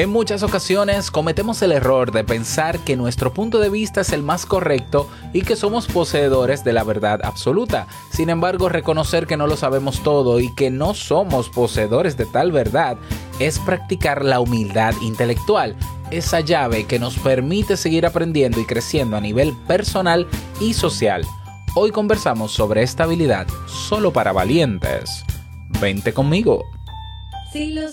En muchas ocasiones cometemos el error de pensar que nuestro punto de vista es el más correcto y que somos poseedores de la verdad absoluta. Sin embargo, reconocer que no lo sabemos todo y que no somos poseedores de tal verdad es practicar la humildad intelectual, esa llave que nos permite seguir aprendiendo y creciendo a nivel personal y social. Hoy conversamos sobre esta habilidad solo para valientes. Vente conmigo. Si lo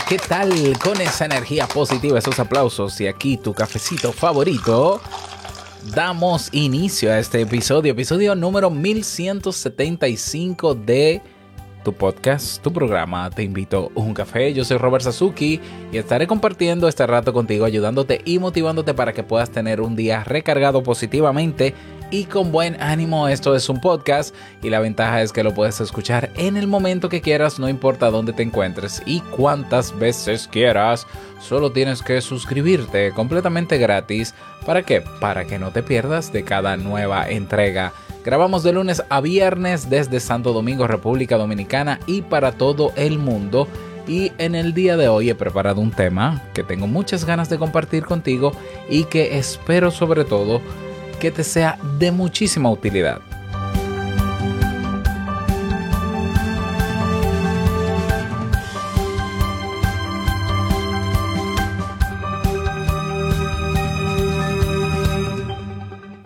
¿Qué tal? Con esa energía positiva, esos aplausos y aquí tu cafecito favorito. Damos inicio a este episodio, episodio número 1175 de tu podcast, tu programa. Te invito a un café. Yo soy Robert Sasuki y estaré compartiendo este rato contigo, ayudándote y motivándote para que puedas tener un día recargado positivamente y con buen ánimo. Esto es un podcast y la ventaja es que lo puedes escuchar en el momento que quieras, no importa dónde te encuentres y cuántas veces quieras. Solo tienes que suscribirte completamente gratis. ¿Para qué? Para que no te pierdas de cada nueva entrega. Grabamos de lunes a viernes desde Santo Domingo, República Dominicana y para todo el mundo. Y en el día de hoy he preparado un tema que tengo muchas ganas de compartir contigo y que espero sobre todo que te sea de muchísima utilidad.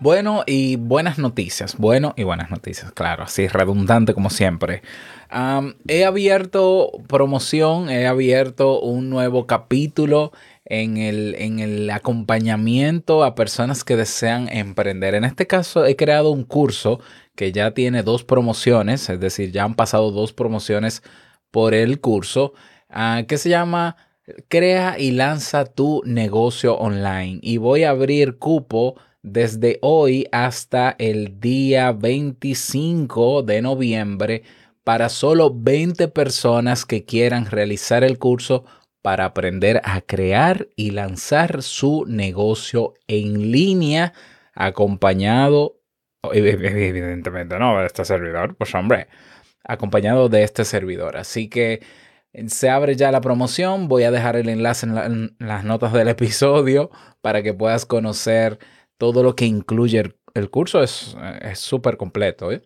Bueno y buenas noticias, bueno y buenas noticias, claro, así redundante como siempre. He abierto promoción, he abierto un nuevo capítulo en el, en el acompañamiento a personas que desean emprender. En este caso he creado un curso que ya tiene dos promociones, es decir, ya han pasado dos promociones por el curso, ah, que se llama Crea y lanza tu negocio online. Y voy a abrir cupo desde hoy hasta el día 25 de noviembre para solo 20 personas que quieran realizar el curso para aprender a crear y lanzar su negocio en línea acompañado, evidentemente no, de este servidor, pues hombre, acompañado de este servidor. Así que se abre ya la promoción, voy a dejar el enlace en, la- en las notas del episodio para que puedas conocer todo lo que incluye el, curso. Es es súper completo. ¿eh?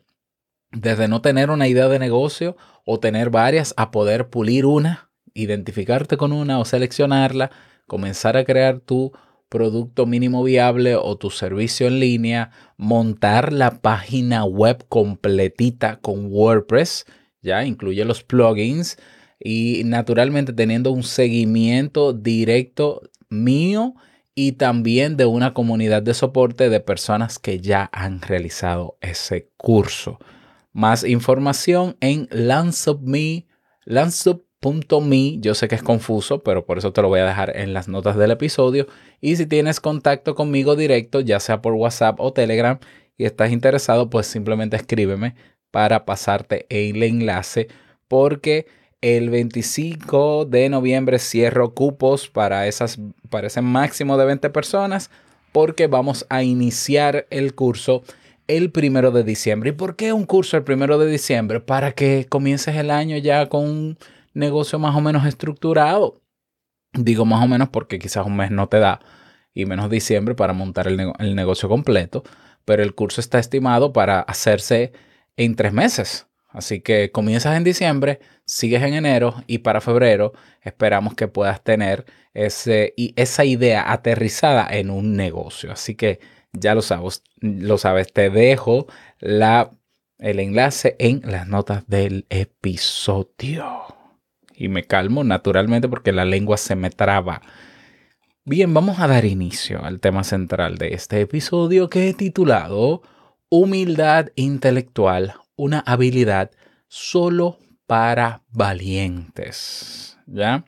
Desde no tener una idea de negocio o tener varias a poder pulir una, identificarte con una o seleccionarla, comenzar a crear tu producto mínimo viable o tu servicio en línea, montar la página web completita con WordPress, ya incluye los plugins y naturalmente teniendo un seguimiento directo mío y también de una comunidad de soporte de personas que ya han realizado ese curso. Más información en LanceUpMe, LanceUp.me. Yo sé que es confuso, pero por eso te lo voy a dejar en las notas del episodio. Y si tienes contacto conmigo directo, ya sea por WhatsApp o Telegram, y estás interesado, pues simplemente escríbeme para pasarte el enlace, porque el 25 de noviembre cierro cupos para, esas, para ese máximo de 20 personas, porque vamos a iniciar el curso el primero de diciembre. ¿Y por qué un curso el primero de diciembre? Para que comiences el año ya con negocio más o menos estructurado. Digo más o menos porque quizás un mes no te da y menos diciembre para montar el, nego- el negocio completo, pero el curso está estimado para hacerse en tres meses. Así que comienzas en diciembre, sigues en enero y para febrero esperamos que puedas tener ese, y esa idea aterrizada en un negocio. Así que ya lo sabes, lo sabes, te dejo la, el enlace en las notas del episodio. Y me calmo naturalmente porque la lengua se me traba. Bien, vamos a dar inicio al tema central de este episodio que he titulado Humildad intelectual, una habilidad solo para valientes. ¿Ya?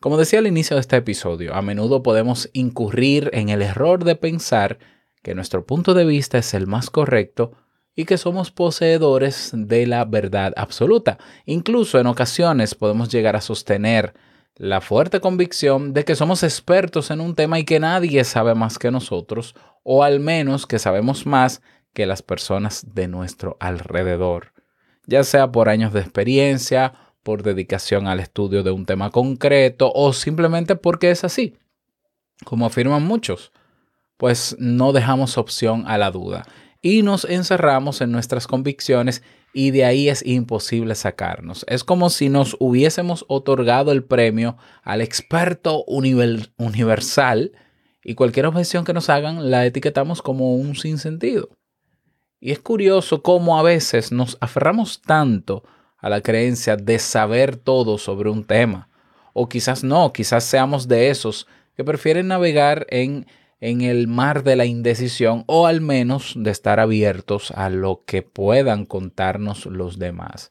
Como decía al inicio de este episodio, a menudo podemos incurrir en el error de pensar que nuestro punto de vista es el más correcto y que somos poseedores de la verdad absoluta. Incluso en ocasiones podemos llegar a sostener la fuerte convicción de que somos expertos en un tema y que nadie sabe más que nosotros, o al menos que sabemos más que las personas de nuestro alrededor, ya sea por años de experiencia, por dedicación al estudio de un tema concreto o simplemente porque es así, como afirman muchos, pues no dejamos opción a la duda y nos encerramos en nuestras convicciones y de ahí es imposible sacarnos. Es como si nos hubiésemos otorgado el premio al experto univer- universal y cualquier objeción que nos hagan la etiquetamos como un sinsentido. Y es curioso cómo a veces nos aferramos tanto a la creencia de saber todo sobre un tema. O quizás no, quizás seamos de esos que prefieren navegar en, en el mar de la indecisión o al menos de estar abiertos a lo que puedan contarnos los demás.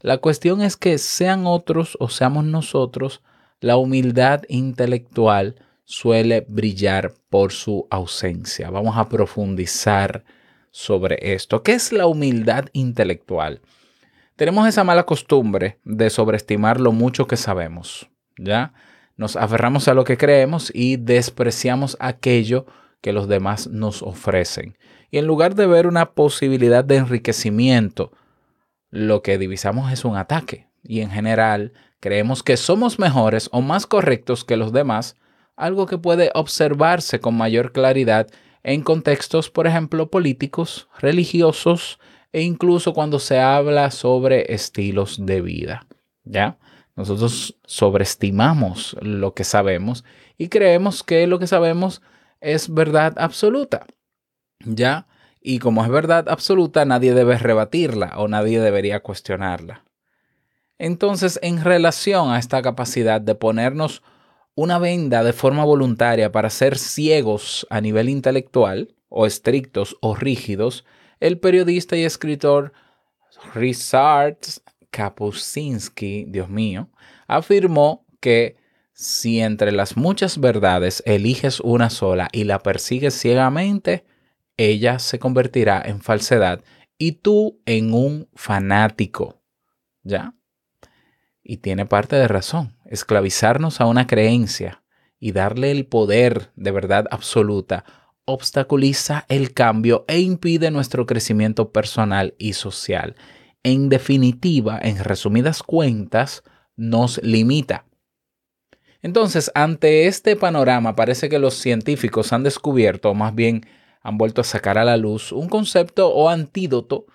La cuestión es que sean otros o seamos nosotros, la humildad intelectual suele brillar por su ausencia. Vamos a profundizar sobre esto. ¿Qué es la humildad intelectual? Tenemos esa mala costumbre de sobreestimar lo mucho que sabemos, ¿ya? Nos aferramos a lo que creemos y despreciamos aquello que los demás nos ofrecen. Y en lugar de ver una posibilidad de enriquecimiento, lo que divisamos es un ataque. Y en general creemos que somos mejores o más correctos que los demás, algo que puede observarse con mayor claridad en contextos, por ejemplo, políticos, religiosos e incluso cuando se habla sobre estilos de vida. ¿Ya? Nosotros sobreestimamos lo que sabemos y creemos que lo que sabemos es verdad absoluta. ¿Ya? Y como es verdad absoluta, nadie debe rebatirla o nadie debería cuestionarla. Entonces, en relación a esta capacidad de ponernos una venda de forma voluntaria para ser ciegos a nivel intelectual, o estrictos o rígidos, el periodista y escritor Ryszard Kapuscinski, Dios mío, afirmó que si entre las muchas verdades eliges una sola y la persigues ciegamente, ella se convertirá en falsedad y tú en un fanático. ¿Ya? Y tiene parte de razón. Esclavizarnos a una creencia y darle el poder de verdad absoluta obstaculiza el cambio e impide nuestro crecimiento personal y social. En definitiva, en resumidas cuentas, nos limita. Entonces, ante este panorama, parece que los científicos han descubierto, o más bien han vuelto a sacar a la luz, un concepto o antídoto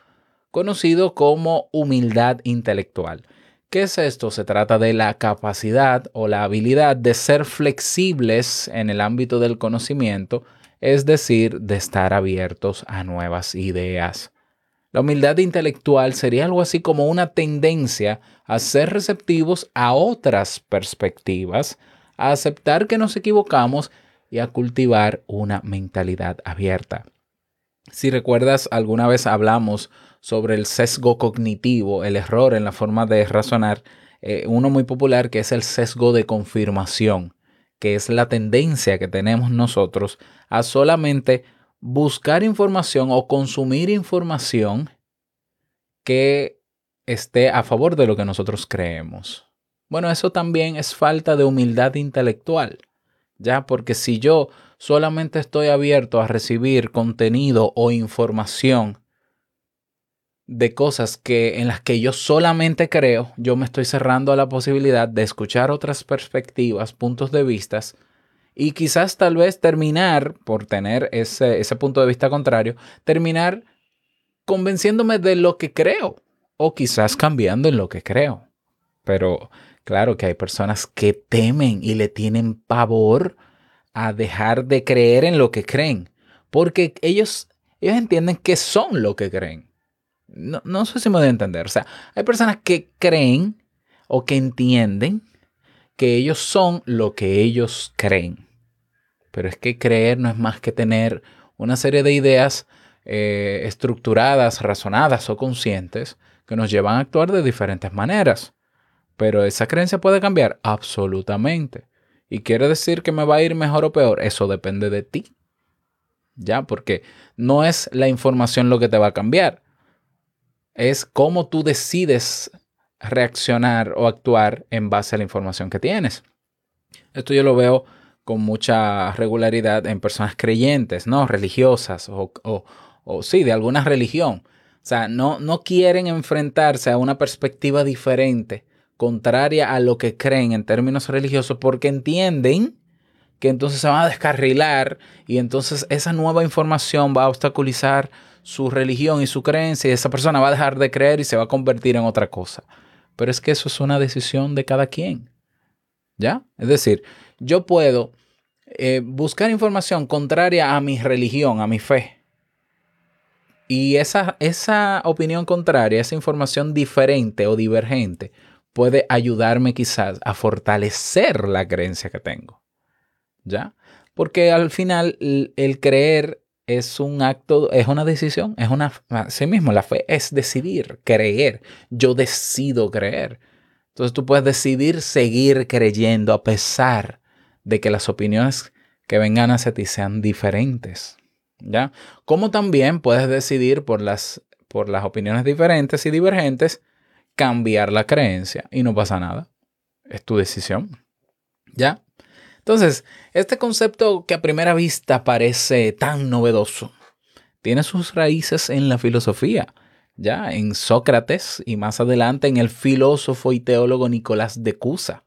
conocido como humildad intelectual. ¿Qué es esto? Se trata de la capacidad o la habilidad de ser flexibles en el ámbito del conocimiento, es decir, de estar abiertos a nuevas ideas. La humildad intelectual sería algo así como una tendencia a ser receptivos a otras perspectivas, a aceptar que nos equivocamos y a cultivar una mentalidad abierta. Si recuerdas, alguna vez hablamos sobre el sesgo cognitivo, el error en la forma de razonar, eh, uno muy popular que es el sesgo de confirmación, que es la tendencia que tenemos nosotros a solamente buscar información o consumir información que esté a favor de lo que nosotros creemos. Bueno, eso también es falta de humildad intelectual, ya porque si yo solamente estoy abierto a recibir contenido o información de cosas que en las que yo solamente creo, yo me estoy cerrando a la posibilidad de escuchar otras perspectivas, puntos de vistas y quizás tal vez terminar por tener ese, ese punto de vista contrario, terminar convenciéndome de lo que creo o quizás cambiando en lo que creo. Pero claro que hay personas que temen y le tienen pavor a dejar de creer en lo que creen, porque ellos, ellos entienden que son lo que creen. No, no sé si me voy a entender. O sea, hay personas que creen o que entienden que ellos son lo que ellos creen. Pero es que creer no es más que tener una serie de ideas eh, estructuradas, razonadas o conscientes que nos llevan a actuar de diferentes maneras. Pero esa creencia puede cambiar absolutamente. ¿Y quiere decir que me va a ir mejor o peor? Eso depende de ti. ¿Ya? Porque no es la información lo que te va a cambiar. Es cómo tú decides reaccionar o actuar en base a la información que tienes. Esto yo lo veo con mucha regularidad en personas creyentes, ¿no? Religiosas o, o, sí, de alguna religión. O sea, no, no quieren enfrentarse a una perspectiva diferente, contraria a lo que creen en términos religiosos, porque entienden que entonces se van a descarrilar y entonces esa nueva información va a obstaculizar su religión y su creencia y esa persona va a dejar de creer y se va a convertir en otra cosa. Pero es que eso es una decisión de cada quien. ¿Ya? Es decir, yo puedo eh, buscar información contraria a mi religión, a mi fe. Y esa, esa opinión contraria, esa información diferente o divergente, puede ayudarme quizás a fortalecer la creencia que tengo. ¿Ya? Porque al final el, el creer es un acto, es una decisión, es una, sí mismo, la fe es decidir, creer. Yo decido creer. Entonces tú puedes decidir seguir creyendo a pesar de que las opiniones que vengan hacia ti sean diferentes. ¿Ya? Como también puedes decidir por las, por las opiniones diferentes y divergentes cambiar la creencia y no pasa nada. Es tu decisión. ¿Ya? Entonces, este concepto que a primera vista parece tan novedoso, tiene sus raíces en la filosofía, ya en Sócrates y más adelante en el filósofo y teólogo Nicolás de Cusa.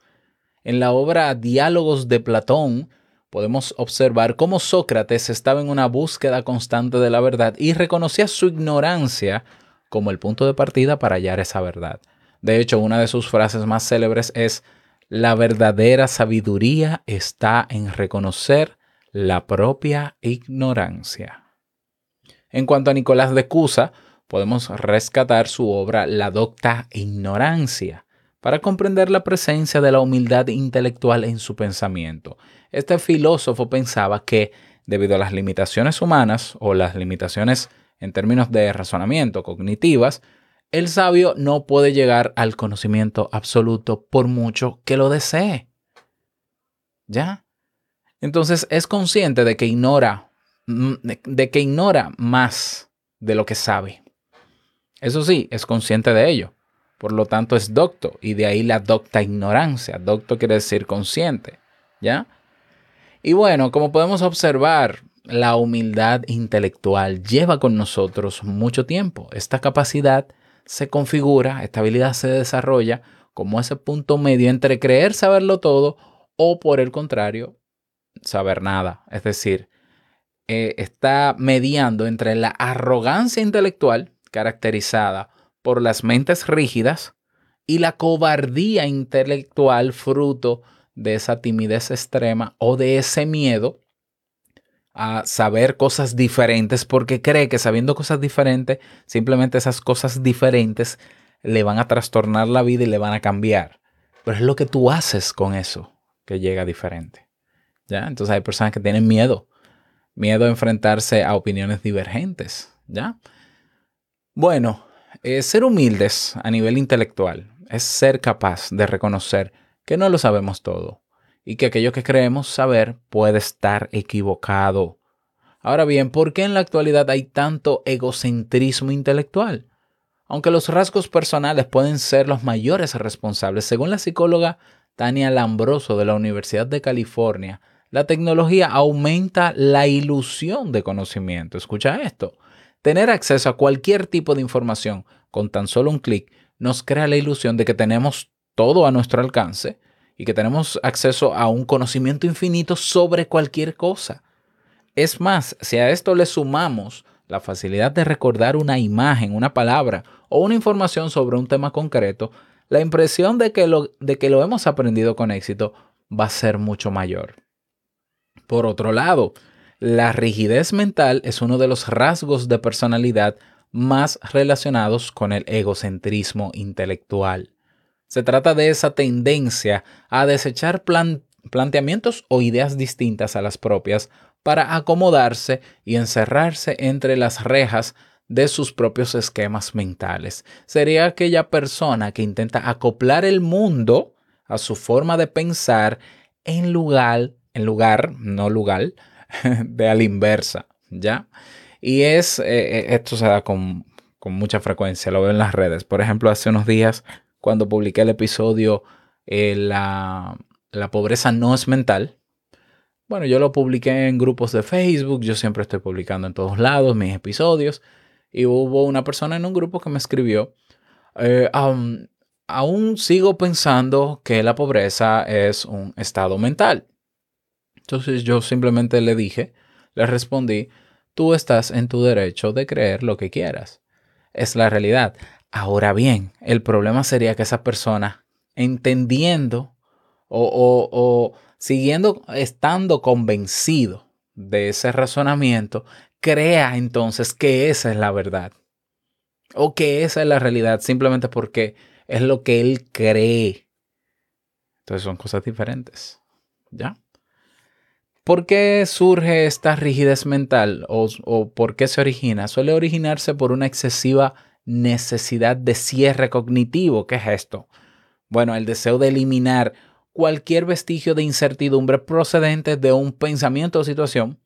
En la obra Diálogos de Platón podemos observar cómo Sócrates estaba en una búsqueda constante de la verdad y reconocía su ignorancia como el punto de partida para hallar esa verdad. De hecho, una de sus frases más célebres es la verdadera sabiduría está en reconocer la propia ignorancia. En cuanto a Nicolás de Cusa, podemos rescatar su obra La docta ignorancia para comprender la presencia de la humildad intelectual en su pensamiento. Este filósofo pensaba que, debido a las limitaciones humanas o las limitaciones en términos de razonamiento cognitivas, el sabio no puede llegar al conocimiento absoluto por mucho que lo desee. ¿Ya? Entonces es consciente de que ignora, mm, de que ignora más de lo que sabe. Eso sí, es consciente de ello. Por lo tanto, es docto y de ahí la docta ignorancia. Docto quiere decir consciente. ¿Ya? Y bueno, como podemos observar, la humildad intelectual lleva con nosotros mucho tiempo. Esta capacidad se configura, esta habilidad se desarrolla como ese punto medio entre creer saberlo todo o por el contrario, saber nada. Es decir, eh, está mediando entre la arrogancia intelectual caracterizada por las mentes rígidas y la cobardía intelectual fruto de esa timidez extrema o de ese miedo a saber cosas diferentes porque cree que sabiendo cosas diferentes, simplemente esas cosas diferentes le van a trastornar la vida y le van a cambiar. Pero es lo que tú haces con eso que llega diferente. ¿Ya? Entonces hay personas que tienen miedo, miedo a enfrentarse a opiniones divergentes, ¿ya? Bueno, eh, ser humildes a nivel intelectual es ser capaz de reconocer que no lo sabemos todo y que aquello que creemos saber puede estar equivocado. Ahora bien, ¿por qué en la actualidad hay tanto egocentrismo intelectual? Aunque los rasgos personales pueden ser los mayores responsables, según la psicóloga Tania Lambroso de la Universidad de California, la tecnología aumenta la ilusión de conocimiento. Escucha esto. Tener acceso a cualquier tipo de información con tan solo un clic nos crea la ilusión de que tenemos todo a nuestro alcance y que tenemos acceso a un conocimiento infinito sobre cualquier cosa. Es más, si a esto le sumamos la facilidad de recordar una imagen, una palabra o una información sobre un tema concreto, la impresión de que lo, de que lo hemos aprendido con éxito va a ser mucho mayor. Por otro lado, la rigidez mental es uno de los rasgos de personalidad más relacionados con el egocentrismo intelectual. Se trata de esa tendencia a desechar plan- planteamientos o ideas distintas a las propias para acomodarse y encerrarse entre las rejas de sus propios esquemas mentales. Sería aquella persona que intenta acoplar el mundo a su forma de pensar en lugar, en lugar, no lugar, de a la inversa, ¿ya? Y es, eh, eh, esto se da con, con mucha frecuencia, lo veo en las redes. Por ejemplo, hace unos días, cuando publiqué el episodio eh, la, la pobreza no es mental, bueno, yo lo publiqué en grupos de Facebook, yo siempre estoy publicando en todos lados mis episodios, y hubo una persona en un grupo que me escribió, eh, "Am, aún sigo pensando que la pobreza es un estado mental. Entonces yo simplemente le dije, le respondí, tú estás en tu derecho de creer lo que quieras. Es la realidad. Ahora bien, el problema sería que esa persona, entendiendo o, o- o siguiendo, estando convencido de ese razonamiento, crea entonces que esa es la verdad. O que esa es la realidad, simplemente porque es lo que él cree. Entonces son cosas diferentes. ¿Ya? ¿Por qué surge esta rigidez mental o, o por qué se origina? Suele originarse por una excesiva necesidad de cierre cognitivo. ¿Qué es esto? Bueno, el deseo de eliminar cualquier vestigio de incertidumbre procedente de un pensamiento o situación,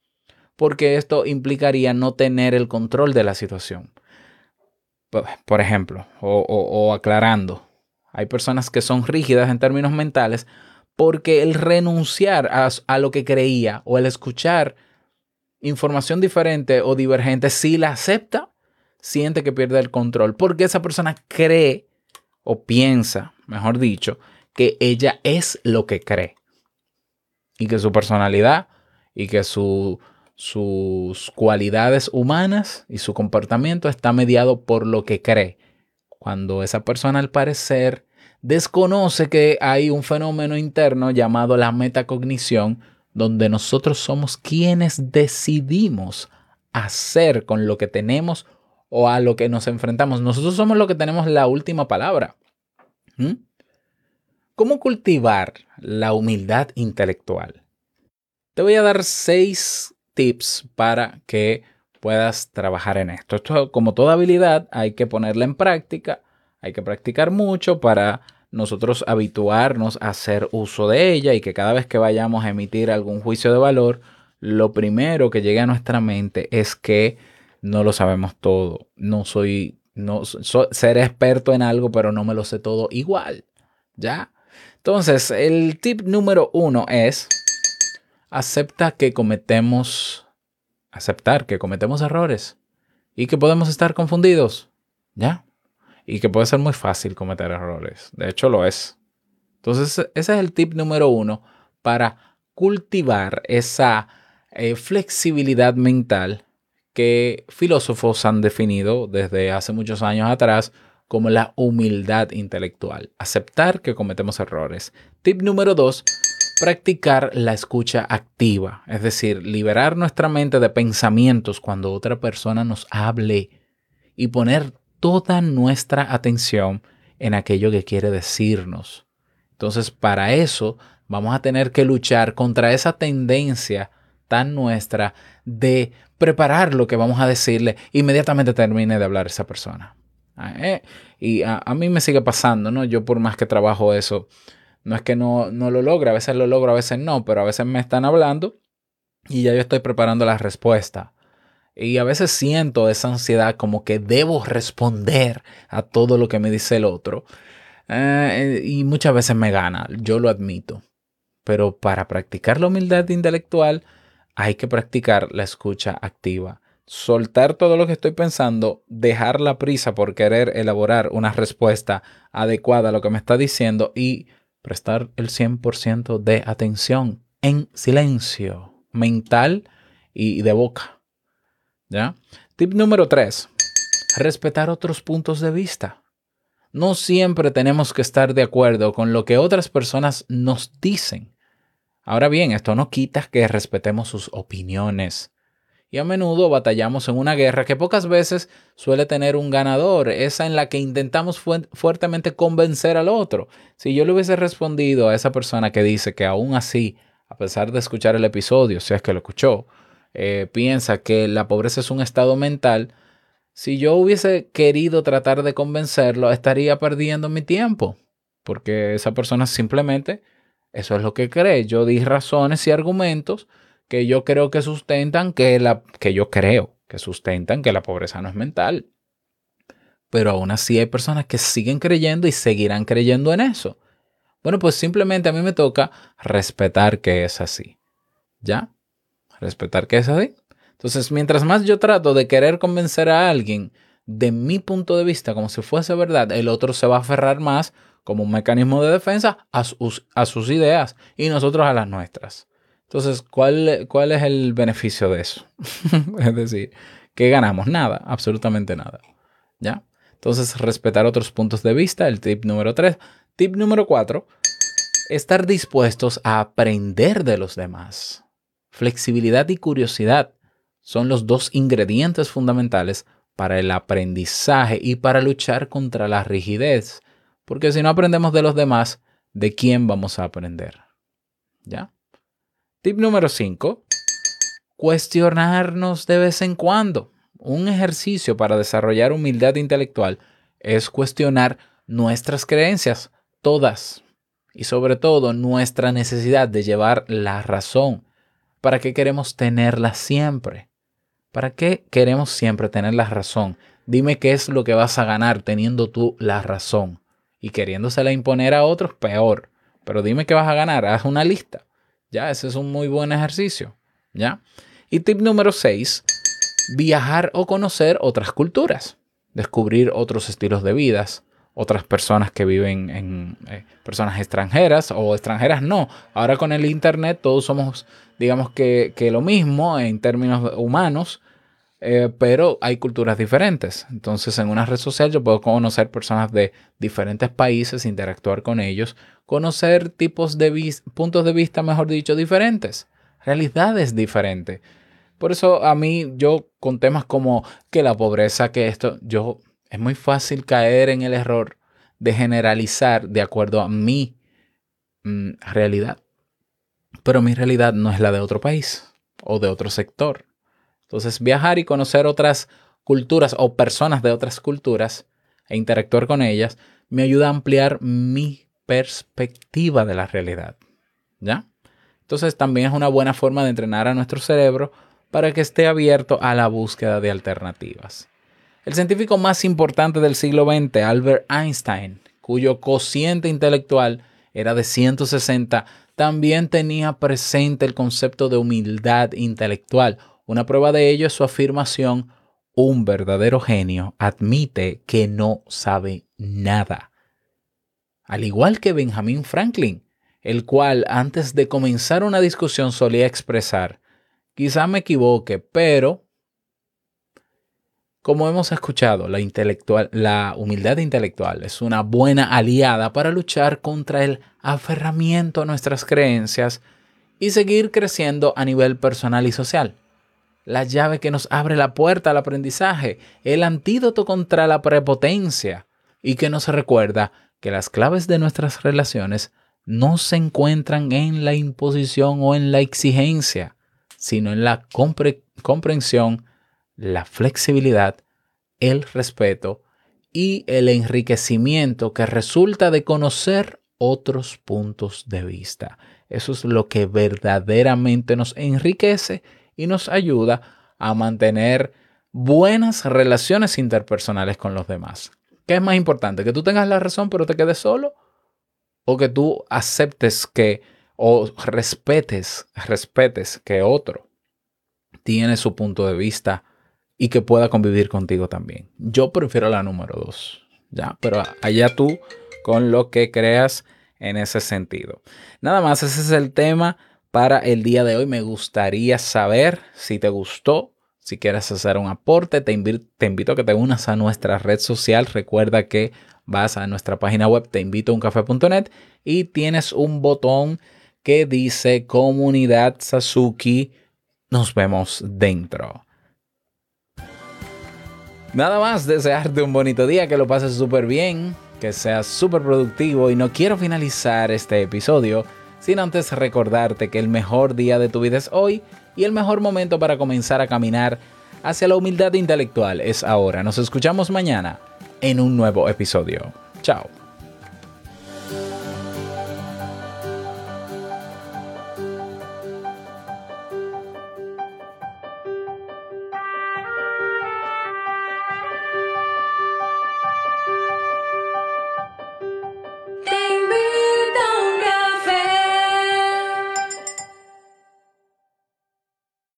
porque esto implicaría no tener el control de la situación. Por- ejemplo, o, o- o aclarando, hay personas que son rígidas en términos mentales porque el renunciar a, a lo que creía o el escuchar información diferente o divergente, si la acepta, siente que pierde el control, porque esa persona cree o piensa, mejor dicho, que ella es lo que cree y que su personalidad y que su- sus cualidades humanas y su comportamiento está mediado por lo que cree. Cuando esa persona al parecer desconoce que hay un fenómeno interno llamado la metacognición, donde nosotros somos quienes decidimos hacer con lo que tenemos o a lo que nos enfrentamos. Nosotros somos los que tenemos la última palabra. ¿Mm? ¿Cómo cultivar la humildad intelectual? Te voy a dar seis tips para que puedas trabajar en esto. Esto, como toda habilidad, hay que ponerla en práctica, hay que practicar mucho para nosotros habituarnos a hacer uso de ella y que cada vez que vayamos a emitir algún juicio de valor, lo primero que llegue a nuestra mente es que no lo sabemos todo. No soy, no experto en algo, pero no me lo sé todo igual. ¿Ya? Entonces, el tip número uno es acepta que cometemos, aceptar que cometemos errores y que podemos estar confundidos. ¿Ya? Y que puede ser muy fácil cometer errores. De hecho, lo es. Entonces, ese es el tip número uno para cultivar esa eh, flexibilidad mental que filósofos han definido desde hace muchos años atrás como la humildad intelectual. Aceptar que cometemos errores. Tip número dos, practicar la escucha activa. Es decir, liberar nuestra mente de pensamientos cuando otra persona nos hable y poner toda nuestra atención en aquello que quiere decirnos. Entonces, para eso vamos a tener que luchar contra esa tendencia tan nuestra de preparar lo que vamos a decirle inmediatamente termine de hablar esa persona. Ah, eh, Y a, a mí me sigue pasando, ¿no? Yo por más que trabajo eso, no es que no, no lo logre, a veces lo logro, a veces no, pero a veces me están hablando y ya yo estoy preparando la respuesta. Y a veces siento esa ansiedad como que debo responder a todo lo que me dice el otro. Eh, y muchas veces me gana, yo lo admito. Pero para practicar la humildad intelectual hay que practicar la escucha activa. Soltar todo lo que estoy pensando, dejar la prisa por querer elaborar una respuesta adecuada a lo que me está diciendo y prestar el 100% de atención en silencio mental y de boca. ¿Ya? Tip número 3. respetar otros puntos de vista. No siempre tenemos que estar de acuerdo con lo que otras personas nos dicen. Ahora bien, esto no quita que respetemos sus opiniones. Y a menudo batallamos en una guerra que pocas veces suele tener un ganador, esa en la que intentamos fu fuertemente convencer al otro. Si yo le hubiese respondido a esa persona que dice que aún así, a pesar de escuchar el episodio, si es que lo escuchó, eh, piensa que la pobreza es un estado mental, si yo hubiese querido tratar de convencerlo, estaría perdiendo mi tiempo, porque esa persona simplemente, eso es lo que cree. Yo di razones y argumentos que yo creo que sustentan que la que yo creo que sustentan que la pobreza no es mental. Pero aún así hay personas que siguen creyendo y seguirán creyendo en eso. Bueno, pues simplemente a mí me toca respetar que es así. ¿Ya? Respetar que es así. Entonces, mientras más yo trato de querer convencer a alguien de mi punto de vista como si fuese verdad, el otro se va a aferrar más como un mecanismo de defensa a sus, ideas y nosotros a las nuestras. Entonces, ¿cuál, ¿cuál es el beneficio de eso? es decir, ¿qué ganamos? Nada, absolutamente nada. ¿Ya? Entonces, respetar otros puntos de vista, el tip número 3. Tip número 4, estar dispuestos a aprender de los demás. Flexibilidad y curiosidad son los dos ingredientes fundamentales para el aprendizaje y para luchar contra la rigidez. Porque si no aprendemos de los demás, ¿de quién vamos a aprender? ¿Ya? Tip número 5. Cuestionarnos de vez en cuando. Un ejercicio para desarrollar humildad intelectual es cuestionar nuestras creencias, todas, y sobre todo nuestra necesidad de llevar la razón. ¿Para qué queremos tenerla siempre? ¿Para qué queremos siempre tener la razón? Dime qué es lo que vas a ganar teniendo tú la razón. Y queriéndosela imponer a otros, peor. Pero dime qué vas a ganar, haz una lista. Ya, ese es un muy buen ejercicio. ¿Ya? Y tip número 6, viajar o conocer otras culturas, descubrir otros estilos de vidas, otras personas que viven en eh, personas extranjeras o extranjeras no. Ahora con el Internet todos somos, digamos que, que lo mismo en términos humanos, eh, pero hay culturas diferentes. Entonces en una red social yo puedo conocer personas de diferentes países, interactuar con ellos, conocer tipos de puntos de vista, mejor dicho, diferentes, realidades diferentes. Por eso a mí, yo con temas como que la pobreza, que esto, yo, es muy fácil caer en el error de generalizar de acuerdo a mi mm, realidad. Pero mi realidad no es la de otro país o de otro sector. Entonces, viajar y conocer otras culturas o personas de otras culturas e interactuar con ellas me ayuda a ampliar mi perspectiva de la realidad. ¿Ya? Entonces también es una buena forma de entrenar a nuestro cerebro para que esté abierto a la búsqueda de alternativas. El científico más importante del siglo XX, Albert Einstein, cuyo cociente intelectual era de 160, también tenía presente el concepto de humildad intelectual. Una prueba de ello es su afirmación, un verdadero genio admite que no sabe nada. Al igual que Benjamin Franklin, el cual antes de comenzar una discusión solía expresar, quizá me equivoque, pero como hemos escuchado, la, la humildad intelectual es una buena aliada para luchar contra el aferramiento a nuestras creencias y seguir creciendo a nivel personal y social. La llave que nos abre la puerta al aprendizaje, el antídoto contra la prepotencia y que nos recuerda que las claves de nuestras relaciones no se encuentran en la imposición o en la exigencia, sino en la compre comprensión, la flexibilidad, el respeto y el enriquecimiento que resulta de conocer otros puntos de vista. Eso es lo que verdaderamente nos enriquece y nos ayuda a mantener buenas relaciones interpersonales con los demás. ¿Qué es más importante? ¿Que tú tengas la razón pero te quedes solo? ¿O que tú aceptes que o respetes, respetes que otro tiene su punto de vista y que pueda convivir contigo también? Yo prefiero la número dos, ¿ya? Pero allá tú con lo que creas en ese sentido. Nada más, ese es el tema para el día de hoy. Me gustaría saber si te gustó, Si quieres hacer un aporte, te, invi- te invito a que te unas a nuestra red social. Recuerda que vas a nuestra página web teinvitouncafe.net y tienes un botón que dice Comunidad Sasuki. Nos vemos dentro. Nada más desearte un bonito día, que lo pases súper bien, que seas súper productivo y no quiero finalizar este episodio sin antes recordarte que el mejor día de tu vida es hoy y el mejor momento para comenzar a caminar hacia la humildad intelectual es ahora. Nos escuchamos mañana en un nuevo episodio. Chao.